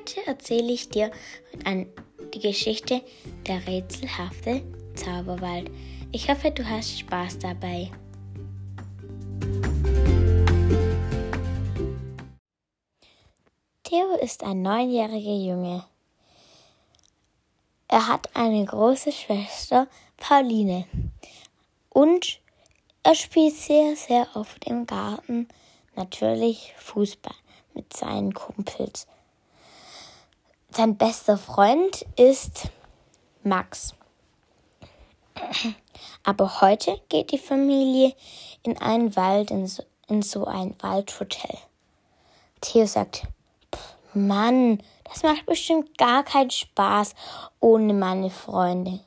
Heute erzähle ich dir an die Geschichte Der rätselhafte Zauberwald. Ich hoffe, du hast Spaß dabei. Theo ist ein neunjähriger Junge. Er hat eine große Schwester, Pauline. Und er spielt sehr, sehr oft im Garten, natürlich Fußball mit seinen Kumpels. Sein bester Freund ist Max. Aber heute geht die Familie in einen Wald, in so, in so ein Waldhotel. Theo sagt, Mann, das macht bestimmt gar keinen Spaß ohne meine Freunde.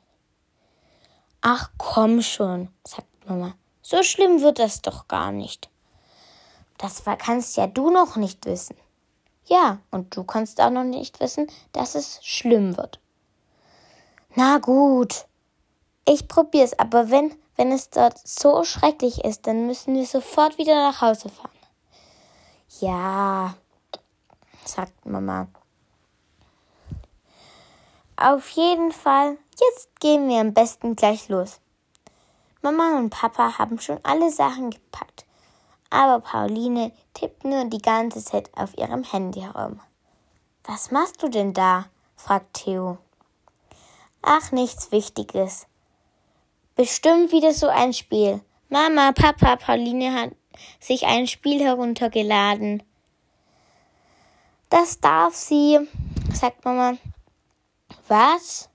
Ach komm schon, sagt Mama. So schlimm wird das doch gar nicht. Das kannst ja du noch nicht wissen. Ja, und du kannst auch noch nicht wissen, dass es schlimm wird. Na gut, ich probier's, aber wenn, wenn es dort so schrecklich ist, dann müssen wir sofort wieder nach Hause fahren. Ja, sagt Mama. Auf jeden Fall, jetzt gehen wir am besten gleich los. Mama und Papa haben schon alle Sachen gepackt, aber Pauline tippt nur die ganze Zeit auf ihrem Handy herum. Was machst du denn da? fragt Theo. Ach, nichts Wichtiges. Bestimmt wieder so ein Spiel. Mama, Papa, Pauline hat sich ein Spiel heruntergeladen. Das darf sie, sagt Mama. Was?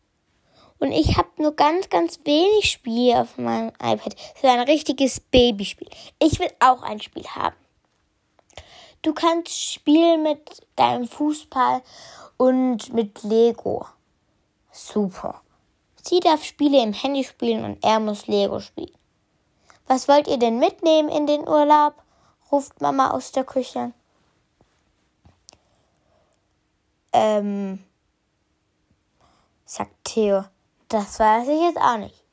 Und ich habe nur ganz, ganz wenig Spiele auf meinem iPad. So ein richtiges Babyspiel. Ich will auch ein Spiel haben. Du kannst spielen mit deinem Fußball und mit Lego. Super. Sie darf Spiele im Handy spielen und er muss Lego spielen. Was wollt ihr denn mitnehmen in den Urlaub? ruft Mama aus der Küche. Ähm, sagt Theo. Das weiß ich jetzt auch nicht.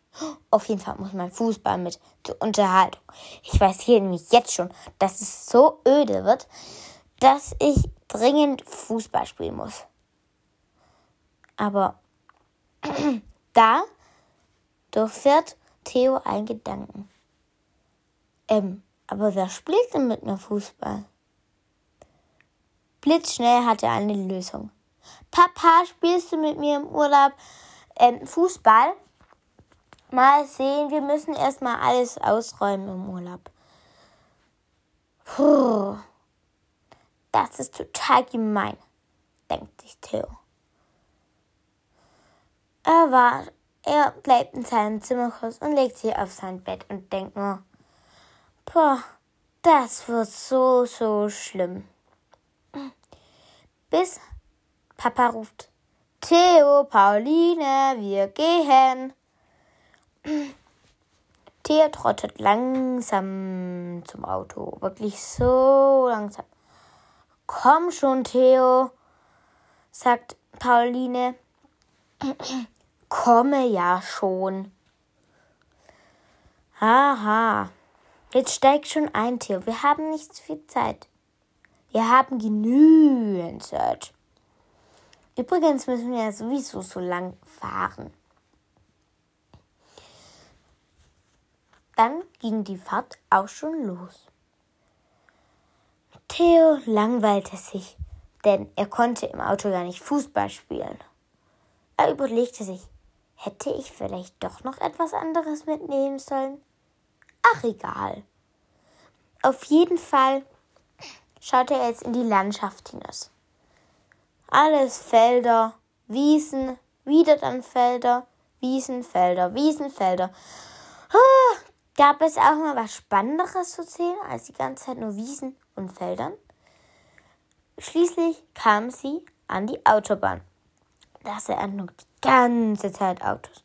Auf jeden Fall muss mein Fußball mit zur Unterhaltung. Ich weiß hier nämlich jetzt schon, dass es so öde wird, dass ich dringend Fußball spielen muss. Aber da durchfährt Theo ein Gedanken. Ähm, aber wer spielt denn mit mir Fußball? Blitzschnell hat er eine Lösung. Papa, spielst du mit mir im Urlaub ähm, Fußball? Mal sehen, wir müssen erstmal alles ausräumen im Urlaub. Puh, das ist total gemein, denkt sich Theo. Er war, er bleibt in seinem Zimmer kurz und legt sich auf sein Bett und denkt nur, boah, das wird so, so schlimm bis Papa ruft, Theo, Pauline, wir gehen. Theo trottet langsam zum Auto, wirklich so langsam. Komm schon, Theo, sagt Pauline. Komme ja schon. Haha, jetzt steig schon ein, Theo. Wir haben nicht so viel Zeit. Wir haben genügend Zeit. Übrigens müssen wir ja sowieso so lang fahren. Dann ging die Fahrt auch schon los. Theo langweilte sich, denn er konnte im Auto gar nicht Fußball spielen. Er überlegte sich, hätte ich vielleicht doch noch etwas anderes mitnehmen sollen? Ach egal. Auf jeden Fall schaute er jetzt in die Landschaft hinaus. Alles Felder, Wiesen, wieder dann Felder, Wiesen, Felder, Wiesen, Felder. Ah, gab es auch mal was Spannenderes zu sehen als die ganze Zeit nur Wiesen und Feldern? Schließlich kam sie an die Autobahn. Da sah er nur die ganze Zeit Autos.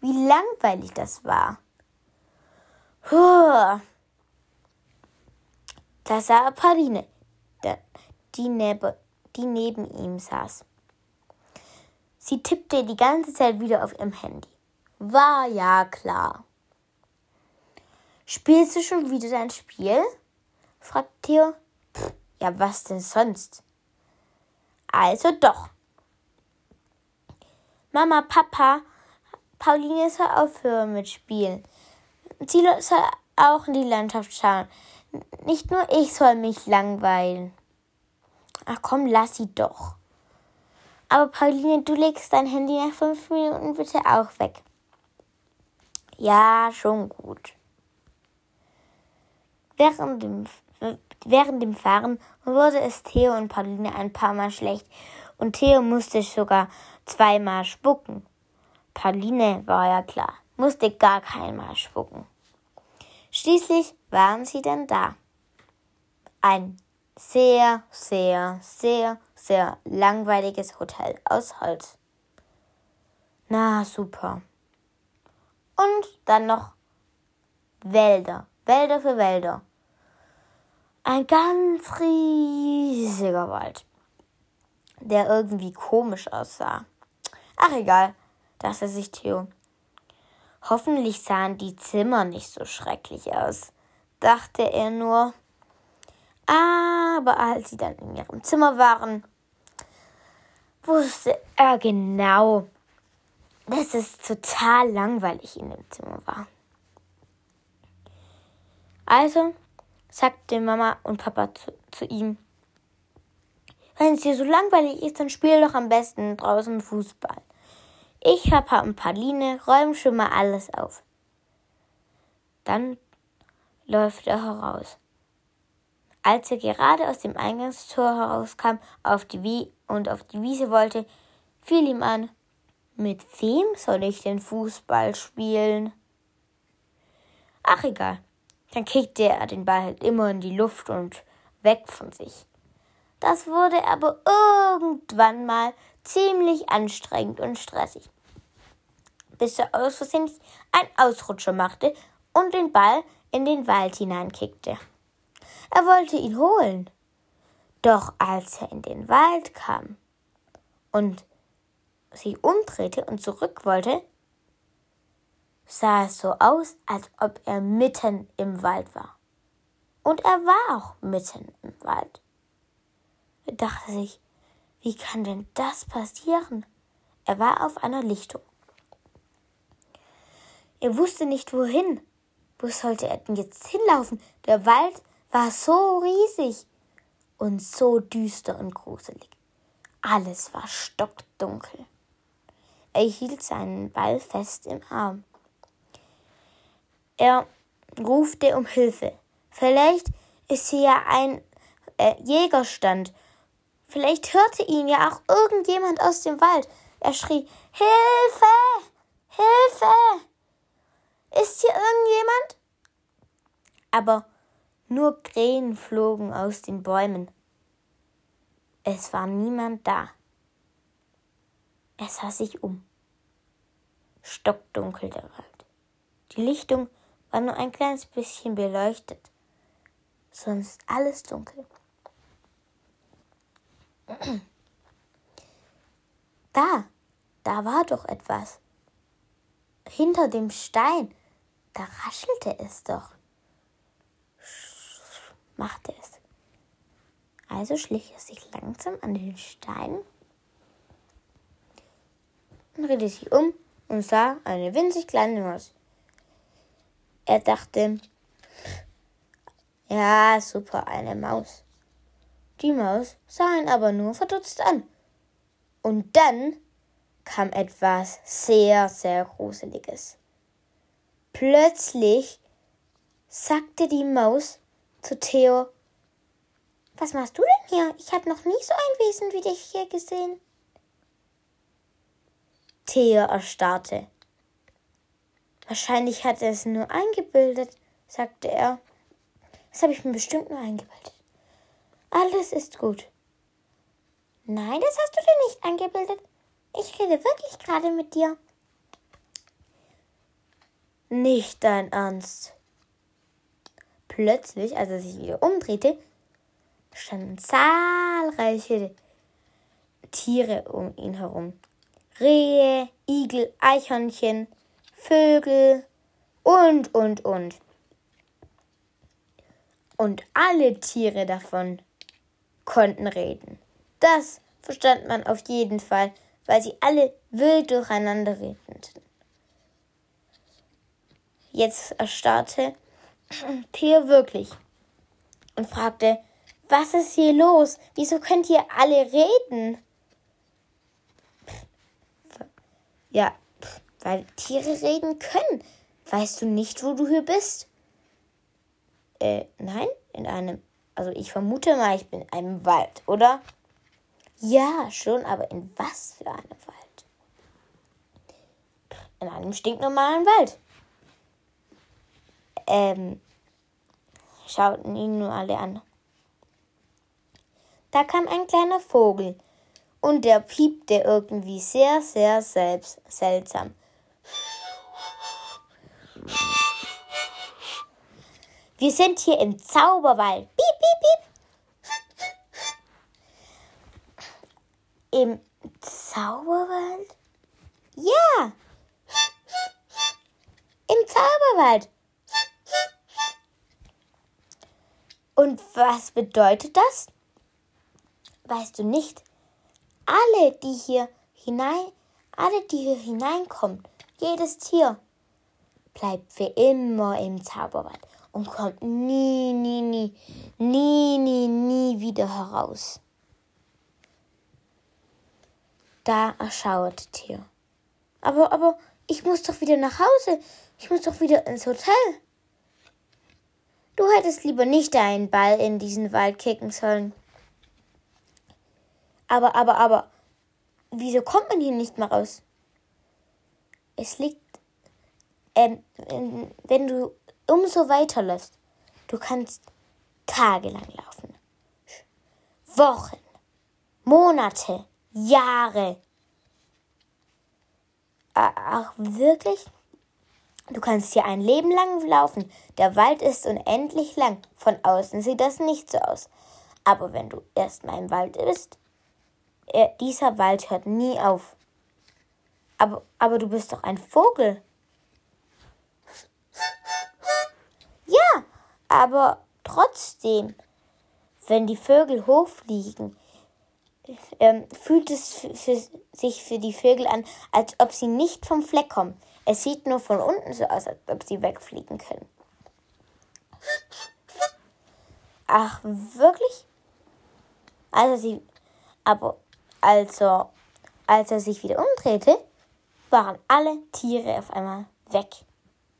Wie langweilig das war. Da sah er Pauline die, neben, die neben ihm saß. Sie tippte die ganze Zeit wieder auf ihrem Handy. War ja klar. Spielst du schon wieder dein Spiel? fragt Theo. Ja, was denn sonst? Also doch. Mama, Papa, Pauline soll aufhören mit Spielen. Sie soll auch in die Landschaft schauen. Nicht nur ich soll mich langweilen. Ach komm, lass sie doch. Aber Pauline, du legst dein Handy nach fünf Minuten bitte auch weg. Ja, schon gut. Während dem, während dem Fahren wurde es Theo und Pauline ein paar Mal schlecht und Theo musste sogar zweimal spucken. Pauline war ja klar, musste gar keinmal spucken. Schließlich waren sie dann da. Ein sehr, sehr, sehr, sehr langweiliges Hotel aus Holz. Na super. Und dann noch Wälder, Wälder für Wälder. Ein ganz riesiger Wald, der irgendwie komisch aussah. Ach egal, dachte sich Theo. Hoffentlich sahen die Zimmer nicht so schrecklich aus, dachte er nur. Aber als sie dann in ihrem Zimmer waren, wusste er genau, dass es total langweilig in dem Zimmer war. Also sagte Mama und Papa zu, zu ihm, wenn es dir so langweilig ist, dann spiel doch am besten draußen Fußball. Ich, Papa und Pauline räumen schon mal alles auf. Dann läuft er heraus. Als er gerade aus dem Eingangstor herauskam auf die Wie und auf die Wiese wollte, fiel ihm an, mit wem soll ich denn Fußball spielen? Ach egal, dann kickte er den Ball halt immer in die Luft und weg von sich. Das wurde aber irgendwann mal ziemlich anstrengend und stressig, bis er aus Versehen einen Ausrutscher machte und den Ball in den Wald hineinkickte. Er wollte ihn holen. Doch als er in den Wald kam und sich umdrehte und zurück wollte, sah es so aus, als ob er mitten im Wald war. Und er war auch mitten im Wald. Er dachte sich, wie kann denn das passieren? Er war auf einer Lichtung. Er wusste nicht wohin. Wo sollte er denn jetzt hinlaufen? Der Wald war so riesig und so düster und gruselig. Alles war stockdunkel. Er hielt seinen Ball fest im Arm. Er rufte um Hilfe. Vielleicht ist hier ja ein äh, Jägerstand. Vielleicht hörte ihn ja auch irgendjemand aus dem Wald. Er schrie Hilfe! Hilfe! Ist hier irgendjemand? Aber nur Krähen flogen aus den Bäumen. Es war niemand da. Er sah sich um. Stockdunkel der Wald. Die Lichtung war nur ein kleines bisschen beleuchtet, sonst alles dunkel. Da, da war doch etwas. Hinter dem Stein, da raschelte es doch machte es. Also schlich er sich langsam an den Stein und drehte sich um und sah eine winzig kleine Maus. Er dachte, ja, super, eine Maus. Die Maus sah ihn aber nur verdutzt an. Und dann kam etwas sehr, sehr Gruseliges. Plötzlich sagte die Maus zu Theo. Was machst du denn hier? Ich habe noch nie so ein Wesen wie dich hier gesehen. Theo erstarrte. Wahrscheinlich hat er es nur eingebildet, sagte er. Das habe ich mir bestimmt nur eingebildet. Alles ist gut. Nein, das hast du dir nicht eingebildet. Ich rede wirklich gerade mit dir. Nicht dein Ernst. Plötzlich, als er sich wieder umdrehte, standen zahlreiche Tiere um ihn herum. Rehe, Igel, Eichhörnchen, Vögel und, und, und. Und alle Tiere davon konnten reden. Das verstand man auf jeden Fall, weil sie alle wild durcheinander redeten. Jetzt erstarrte Theo wirklich und fragte, was ist hier los? Wieso könnt ihr alle reden? Ja, weil Tiere reden können. Weißt du nicht, wo du hier bist? Äh, nein, in einem. Also ich vermute mal, ich bin in einem Wald, oder? Ja, schon, aber in was für einem Wald? In einem stinknormalen Wald. Ähm, schauten ihn nur alle an. Da kam ein kleiner Vogel und der piepte irgendwie sehr, sehr selbst seltsam. Wir sind hier im Zauberwald. Piep, piep, piep. Im Zauberwald? Ja. Im Zauberwald. Und was bedeutet das? weißt du nicht, alle, die hier hinein, alle, die hier hineinkommen, jedes Tier, bleibt für immer im Zauberwald und kommt nie, nie, nie, nie, nie, nie wieder heraus. Da erschauerte Tier. Aber, aber, ich muss doch wieder nach Hause. Ich muss doch wieder ins Hotel. Du hättest lieber nicht einen Ball in diesen Wald kicken sollen. Aber, aber, aber, wieso kommt man hier nicht mehr raus? Es liegt, ähm, wenn du umso weiterläufst, du kannst tagelang laufen. Wochen, Monate, Jahre. Ach, wirklich? Du kannst hier ein Leben lang laufen. Der Wald ist unendlich lang. Von außen sieht das nicht so aus. Aber wenn du erstmal im Wald bist, er, dieser Wald hört nie auf. Aber, aber du bist doch ein Vogel. Ja, aber trotzdem, wenn die Vögel hochfliegen, ähm, fühlt es sich für die Vögel an, als ob sie nicht vom Fleck kommen. Es sieht nur von unten so aus, als ob sie wegfliegen können. Ach, wirklich? Also sie, aber also, als er sich wieder umdrehte, waren alle Tiere auf einmal weg.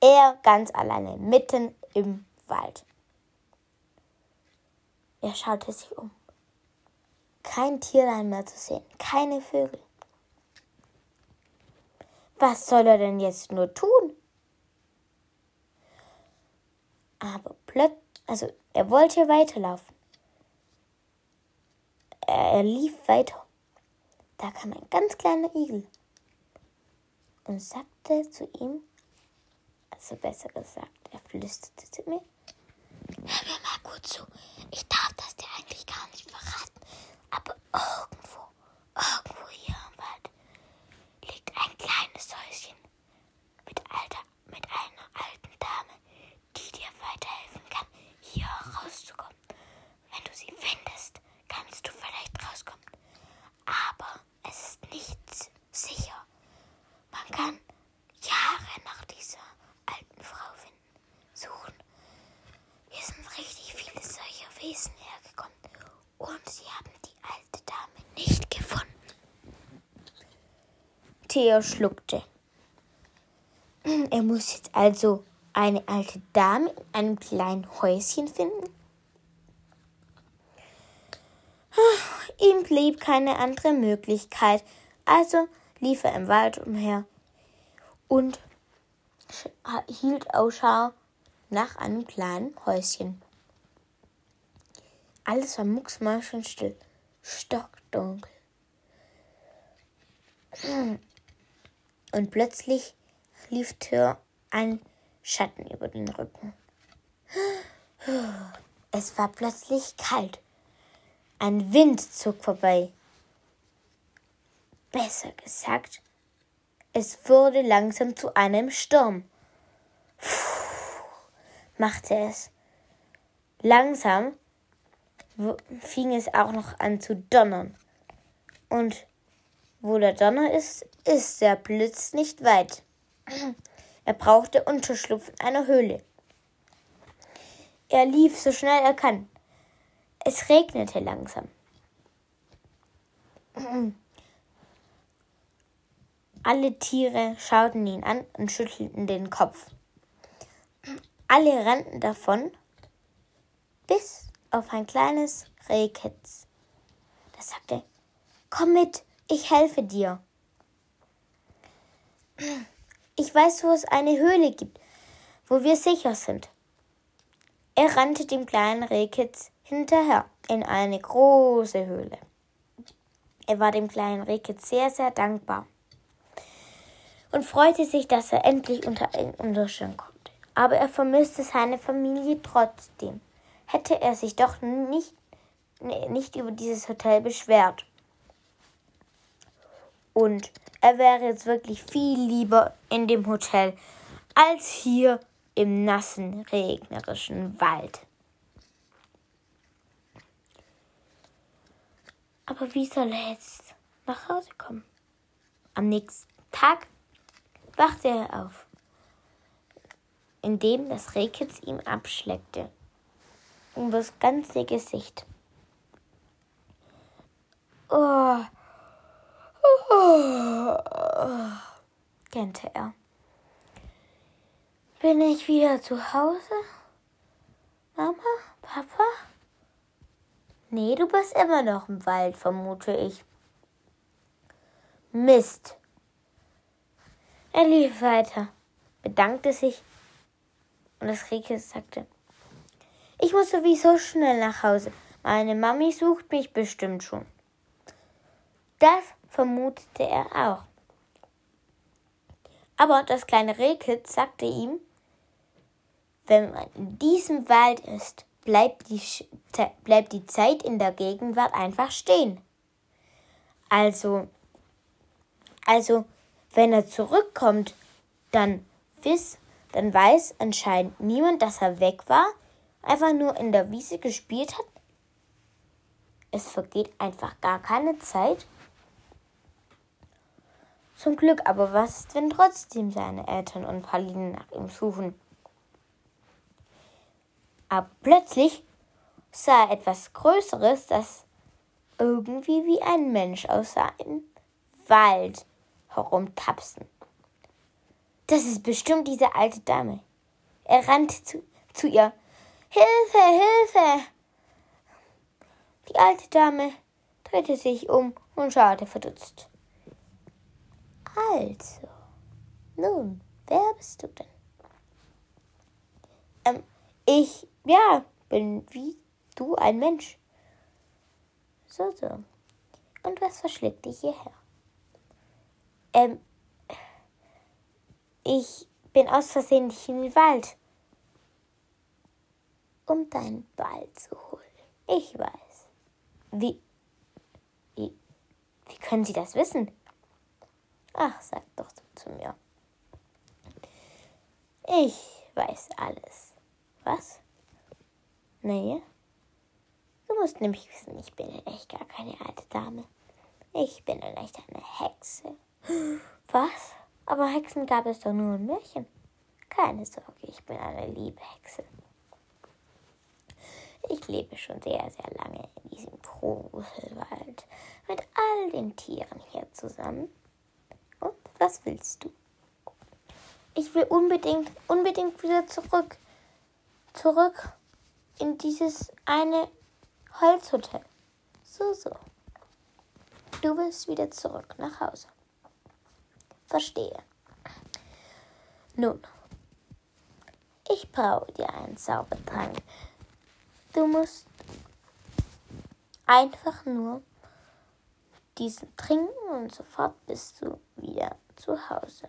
Er ganz alleine mitten im Wald. Er schaute sich um. Kein Tierlein mehr zu sehen, keine Vögel. Was soll er denn jetzt nur tun? Aber plötzlich, also er wollte weiterlaufen. Er, er lief weiter da kam ein ganz kleiner Igel und sagte zu ihm, also besser gesagt, er flüsterte zu mir, hör mir mal gut zu, ich darf das dir eigentlich gar nicht verraten, aber irgendwo, irgendwo hier im Wald liegt ein kleines Häuschen mit, alter, mit einer alten Dame, die dir weiterhelfen kann, hier rauszukommen. Wenn du sie findest, kannst du vielleicht rauskommen. Aber es ist nicht sicher. Man kann Jahre nach dieser alten Frau finden, suchen. Hier sind richtig viele solcher Wesen hergekommen und sie haben die alte Dame nicht gefunden. Theo schluckte. Er muss jetzt also eine alte Dame in einem kleinen Häuschen finden? Ihm blieb keine andere Möglichkeit, also lief er im Wald umher und hielt Ausschau nach einem kleinen Häuschen. Alles war mucksmäuschenstill, stockdunkel. Und plötzlich lief Tür ein Schatten über den Rücken. Es war plötzlich kalt ein Wind zog vorbei. Besser gesagt, es wurde langsam zu einem Sturm. Puh, machte es. Langsam fing es auch noch an zu donnern. Und wo der Donner ist, ist der Blitz nicht weit. Er brauchte Unterschlupf in einer Höhle. Er lief so schnell er kann. Es regnete langsam. Alle Tiere schauten ihn an und schüttelten den Kopf. Alle rannten davon, bis auf ein kleines Rehkitz. Das sagte, komm mit, ich helfe dir. Ich weiß, wo es eine Höhle gibt, wo wir sicher sind. Er rannte dem kleinen Rehkitz hinterher in eine große Höhle. Er war dem kleinen Rehkitz sehr, sehr dankbar und freute sich, dass er endlich unter einen Unterstand konnte. Aber er vermisste seine Familie trotzdem. Hätte er sich doch nicht, nicht über dieses Hotel beschwert. Und er wäre jetzt wirklich viel lieber in dem Hotel als hier im nassen, regnerischen Wald. Aber wie soll er jetzt nach Hause kommen? Am nächsten Tag wachte er auf, indem das Rehkitz ihm abschleckte um das ganze Gesicht. Oh. Gähnte er. Bin ich wieder zu Hause? Mama? Papa? Nee, du bist immer noch im Wald, vermute ich. Mist, er lief weiter, bedankte sich und das Rehkitz sagte, ich muss sowieso schnell nach Hause. Meine Mami sucht mich bestimmt schon. Das vermutete er auch. Aber das kleine Rehkitz sagte ihm, wenn man in diesem Wald ist, bleibt die, bleibt die Zeit in der Gegenwart einfach stehen. Also, also wenn er zurückkommt, dann, wiss, dann weiß anscheinend niemand, dass er weg war, einfach nur in der Wiese gespielt hat. Es vergeht einfach gar keine Zeit. Zum Glück aber, was ist, wenn trotzdem seine Eltern und Pauline nach ihm suchen? Aber plötzlich sah er etwas Größeres, das irgendwie wie ein Mensch aussah im Wald herumtapsen. Das ist bestimmt diese alte Dame. Er rannte zu, zu ihr. Hilfe, Hilfe! Die alte Dame drehte sich um und schaute verdutzt. Also, nun, wer bist du denn? Ähm, ich, ja, bin wie du ein Mensch. So, so. Und was verschlägt dich hierher? Ähm, ich bin aus Versehen nicht in den Wald, um deinen Ball zu holen. Ich weiß. Wie, wie, wie können Sie das wissen? Ach, sag doch zu mir. Ich weiß alles. Was? Nee. Du musst nämlich wissen, ich bin in echt gar keine alte Dame. Ich bin in echt eine Hexe. Was? Aber Hexen gab es doch nur in Märchen. Keine Sorge, ich bin eine liebe Hexe. Ich lebe schon sehr, sehr lange in diesem Gruselwald mit all den Tieren hier zusammen. Was willst du? Ich will unbedingt, unbedingt wieder zurück. Zurück in dieses eine Holzhotel. So, so. Du willst wieder zurück nach Hause. Verstehe. Nun, ich brauche dir einen Zaubertrank. Du musst einfach nur diesen trinken und sofort bist du wieder zu Hause.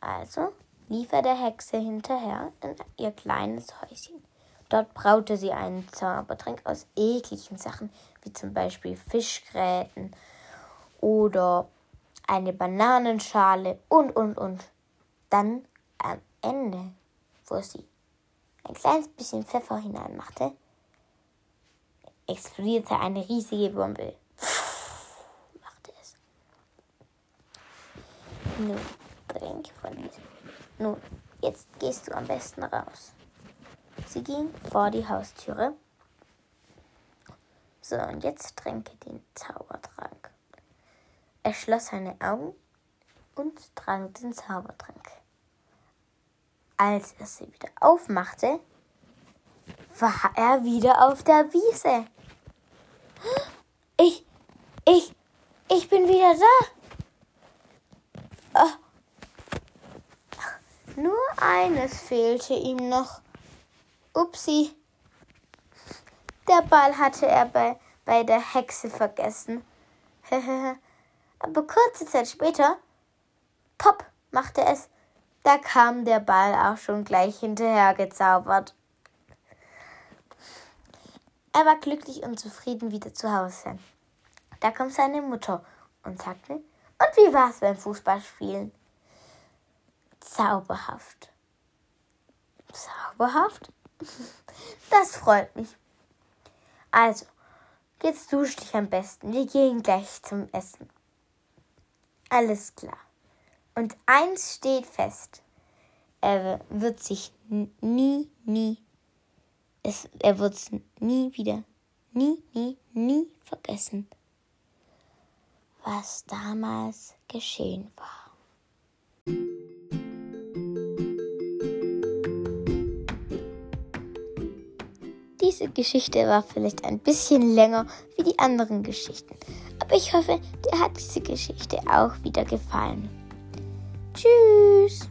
Also lief er der Hexe hinterher in ihr kleines Häuschen. Dort braute sie einen Zaubertrank aus ekligen Sachen, wie zum Beispiel Fischgräten oder eine Bananenschale und, und, und. Dann am Ende, wo sie ein kleines bisschen Pfeffer hineinmachte, explodierte eine riesige Bombe. Nun, trink von diesem. Nun, jetzt gehst du am besten raus. Sie ging vor die Haustüre. So, und jetzt trinke den Zaubertrank. Er schloss seine Augen und trank den Zaubertrank. Als er sie wieder aufmachte, war er wieder auf der Wiese. Ich, ich, ich bin wieder da. Oh. Nur eines fehlte ihm noch. Upsi. Der Ball hatte er bei, bei der Hexe vergessen. Aber kurze Zeit später, pop, machte es. Da kam der Ball auch schon gleich hinterher gezaubert. Er war glücklich und zufrieden wieder zu Hause. Da kam seine Mutter und sagte, und wie war's beim Fußballspielen? Zauberhaft. Zauberhaft? Das freut mich. Also, jetzt dusch dich am besten. Wir gehen gleich zum Essen. Alles klar. Und eins steht fest. Er wird sich nie, nie es, er wird es nie wieder, nie, nie, nie vergessen, was damals geschehen war. Diese Geschichte war vielleicht ein bisschen länger wie die anderen Geschichten, aber ich hoffe, dir hat diese Geschichte auch wieder gefallen. Tschüss!